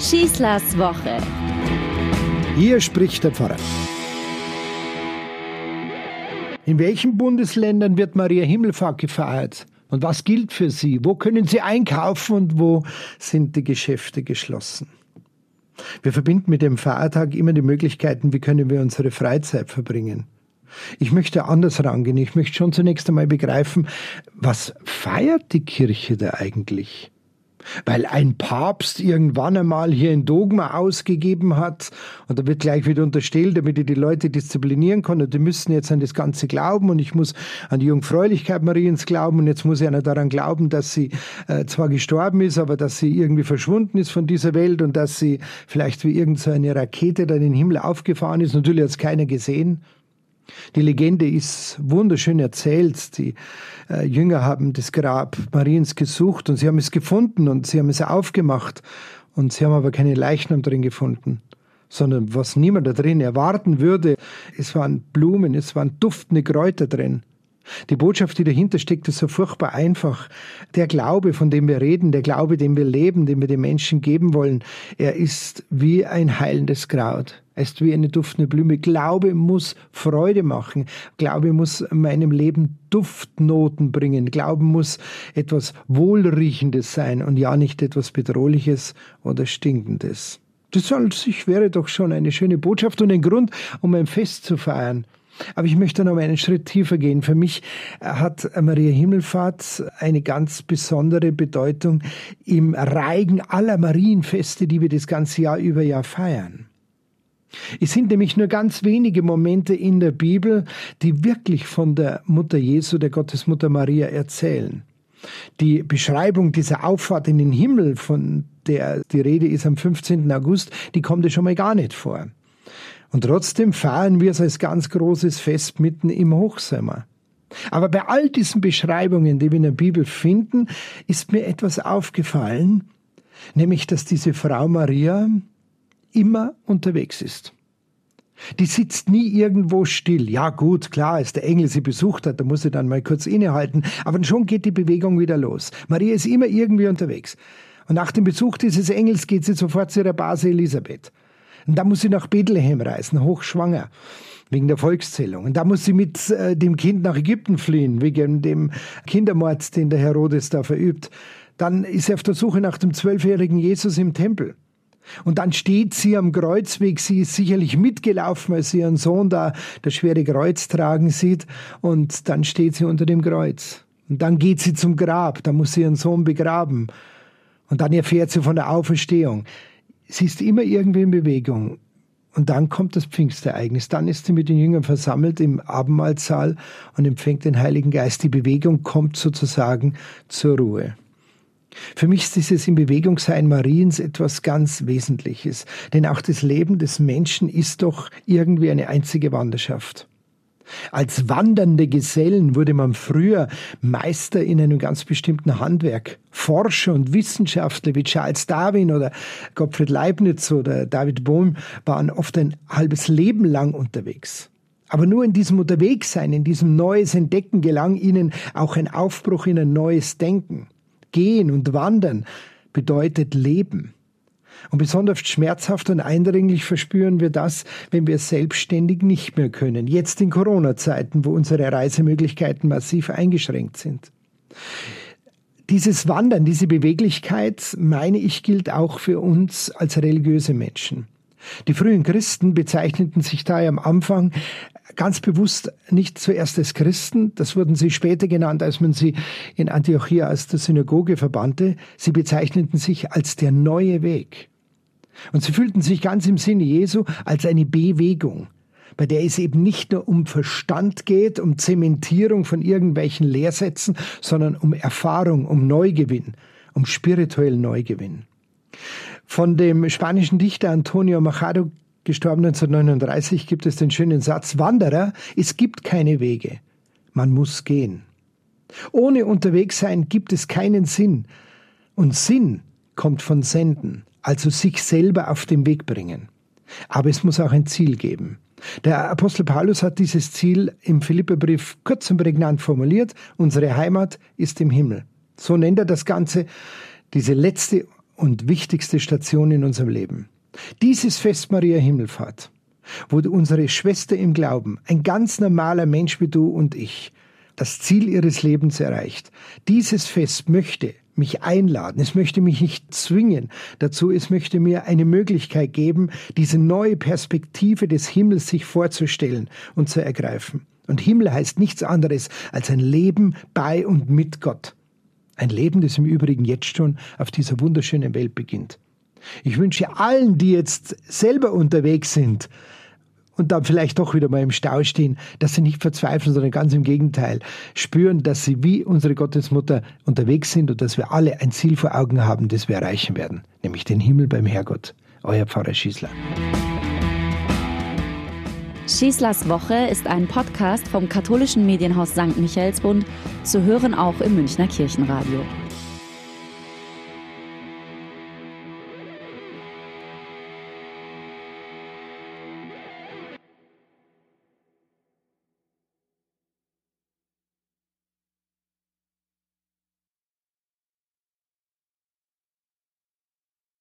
Schießlers Woche. Hier spricht der Pfarrer. In welchen Bundesländern wird Maria Himmelfahrt gefeiert? Und was gilt für sie? Wo können sie einkaufen und wo sind die Geschäfte geschlossen? Wir verbinden mit dem Feiertag immer die Möglichkeiten, wie können wir unsere Freizeit verbringen. Ich möchte anders rangehen. Ich möchte schon zunächst einmal begreifen, was feiert die Kirche da eigentlich? Weil ein Papst irgendwann einmal hier ein Dogma ausgegeben hat und da wird gleich wieder unterstellt, damit ich die Leute disziplinieren kann und die müssen jetzt an das Ganze glauben und ich muss an die Jungfräulichkeit Mariens glauben und jetzt muss ich einer daran glauben, dass sie äh, zwar gestorben ist, aber dass sie irgendwie verschwunden ist von dieser Welt und dass sie vielleicht wie irgendeine so Rakete da in den Himmel aufgefahren ist. Natürlich hat es keiner gesehen. Die Legende ist wunderschön erzählt. Die äh, Jünger haben das Grab Mariens gesucht und sie haben es gefunden und sie haben es aufgemacht und sie haben aber keine Leichnam drin gefunden, sondern was niemand da drin erwarten würde. Es waren Blumen, es waren duftende Kräuter drin. Die Botschaft, die dahinter steckt, ist so furchtbar einfach. Der Glaube, von dem wir reden, der Glaube, den wir leben, den wir den Menschen geben wollen, er ist wie ein heilendes Kraut. Ist wie eine duftende Blume. Glaube muss Freude machen. Glaube muss meinem Leben Duftnoten bringen. Glauben muss etwas Wohlriechendes sein und ja nicht etwas Bedrohliches oder Stinkendes. Das an sich wäre doch schon eine schöne Botschaft und ein Grund, um ein Fest zu feiern. Aber ich möchte noch einen Schritt tiefer gehen. Für mich hat Maria Himmelfahrt eine ganz besondere Bedeutung im Reigen aller Marienfeste, die wir das ganze Jahr über Jahr feiern. Es sind nämlich nur ganz wenige Momente in der Bibel, die wirklich von der Mutter Jesu, der Gottesmutter Maria, erzählen. Die Beschreibung dieser Auffahrt in den Himmel, von der die Rede ist am 15. August, die kommt ja schon mal gar nicht vor. Und trotzdem feiern wir es als ganz großes Fest mitten im Hochsommer. Aber bei all diesen Beschreibungen, die wir in der Bibel finden, ist mir etwas aufgefallen, nämlich dass diese Frau Maria immer unterwegs ist. Die sitzt nie irgendwo still. Ja gut, klar, als der Engel sie besucht hat, da muss sie dann mal kurz innehalten, aber schon geht die Bewegung wieder los. Maria ist immer irgendwie unterwegs. Und nach dem Besuch dieses Engels geht sie sofort zu ihrer Base Elisabeth. Und da muss sie nach Bethlehem reisen, hochschwanger, wegen der Volkszählung. Und da muss sie mit äh, dem Kind nach Ägypten fliehen, wegen dem Kindermord, den der Herodes da verübt. Dann ist sie auf der Suche nach dem zwölfjährigen Jesus im Tempel. Und dann steht sie am Kreuzweg. Sie ist sicherlich mitgelaufen, als sie ihren Sohn da das schwere Kreuz tragen sieht. Und dann steht sie unter dem Kreuz. Und dann geht sie zum Grab. Da muss sie ihren Sohn begraben. Und dann erfährt sie von der Auferstehung sie ist immer irgendwie in Bewegung. Und dann kommt das Pfingstereignis. Dann ist sie mit den Jüngern versammelt im Abendmahlsaal und empfängt den Heiligen Geist. Die Bewegung kommt sozusagen zur Ruhe. Für mich ist dieses in Bewegung sein Mariens etwas ganz Wesentliches. Denn auch das Leben des Menschen ist doch irgendwie eine einzige Wanderschaft. Als wandernde Gesellen wurde man früher Meister in einem ganz bestimmten Handwerk. Forscher und Wissenschaftler wie Charles Darwin oder Gottfried Leibniz oder David Bohm waren oft ein halbes Leben lang unterwegs. Aber nur in diesem Unterwegssein, in diesem Neues Entdecken gelang ihnen auch ein Aufbruch in ein neues Denken. Gehen und wandern bedeutet Leben. Und besonders schmerzhaft und eindringlich verspüren wir das, wenn wir selbstständig nicht mehr können. Jetzt in Corona-Zeiten, wo unsere Reisemöglichkeiten massiv eingeschränkt sind. Dieses Wandern, diese Beweglichkeit, meine ich, gilt auch für uns als religiöse Menschen. Die frühen Christen bezeichneten sich daher am Anfang ganz bewusst nicht zuerst als Christen, das wurden sie später genannt, als man sie in Antiochia als der Synagoge verbannte, sie bezeichneten sich als der neue Weg. Und sie fühlten sich ganz im Sinne Jesu als eine Bewegung, bei der es eben nicht nur um Verstand geht, um Zementierung von irgendwelchen Lehrsätzen, sondern um Erfahrung, um Neugewinn, um spirituellen Neugewinn. Von dem spanischen Dichter Antonio Machado, gestorben 1939, gibt es den schönen Satz, Wanderer, es gibt keine Wege, man muss gehen. Ohne Unterwegssein gibt es keinen Sinn. Und Sinn kommt von Senden also sich selber auf den Weg bringen. Aber es muss auch ein Ziel geben. Der Apostel Paulus hat dieses Ziel im Philipperbrief kurz und prägnant formuliert. Unsere Heimat ist im Himmel. So nennt er das Ganze, diese letzte und wichtigste Station in unserem Leben. Dieses Fest Maria Himmelfahrt, wo unsere Schwester im Glauben, ein ganz normaler Mensch wie du und ich, das Ziel ihres Lebens erreicht. Dieses Fest möchte mich einladen, es möchte mich nicht zwingen dazu, es möchte mir eine Möglichkeit geben, diese neue Perspektive des Himmels sich vorzustellen und zu ergreifen. Und Himmel heißt nichts anderes als ein Leben bei und mit Gott. Ein Leben, das im Übrigen jetzt schon auf dieser wunderschönen Welt beginnt. Ich wünsche allen, die jetzt selber unterwegs sind, und dann vielleicht doch wieder mal im Stau stehen, dass sie nicht verzweifeln, sondern ganz im Gegenteil spüren, dass sie wie unsere Gottesmutter unterwegs sind und dass wir alle ein Ziel vor Augen haben, das wir erreichen werden, nämlich den Himmel beim Herrgott. Euer Pfarrer Schießler. Schießlers Woche ist ein Podcast vom katholischen Medienhaus St. Michaelsbund, zu hören auch im Münchner Kirchenradio.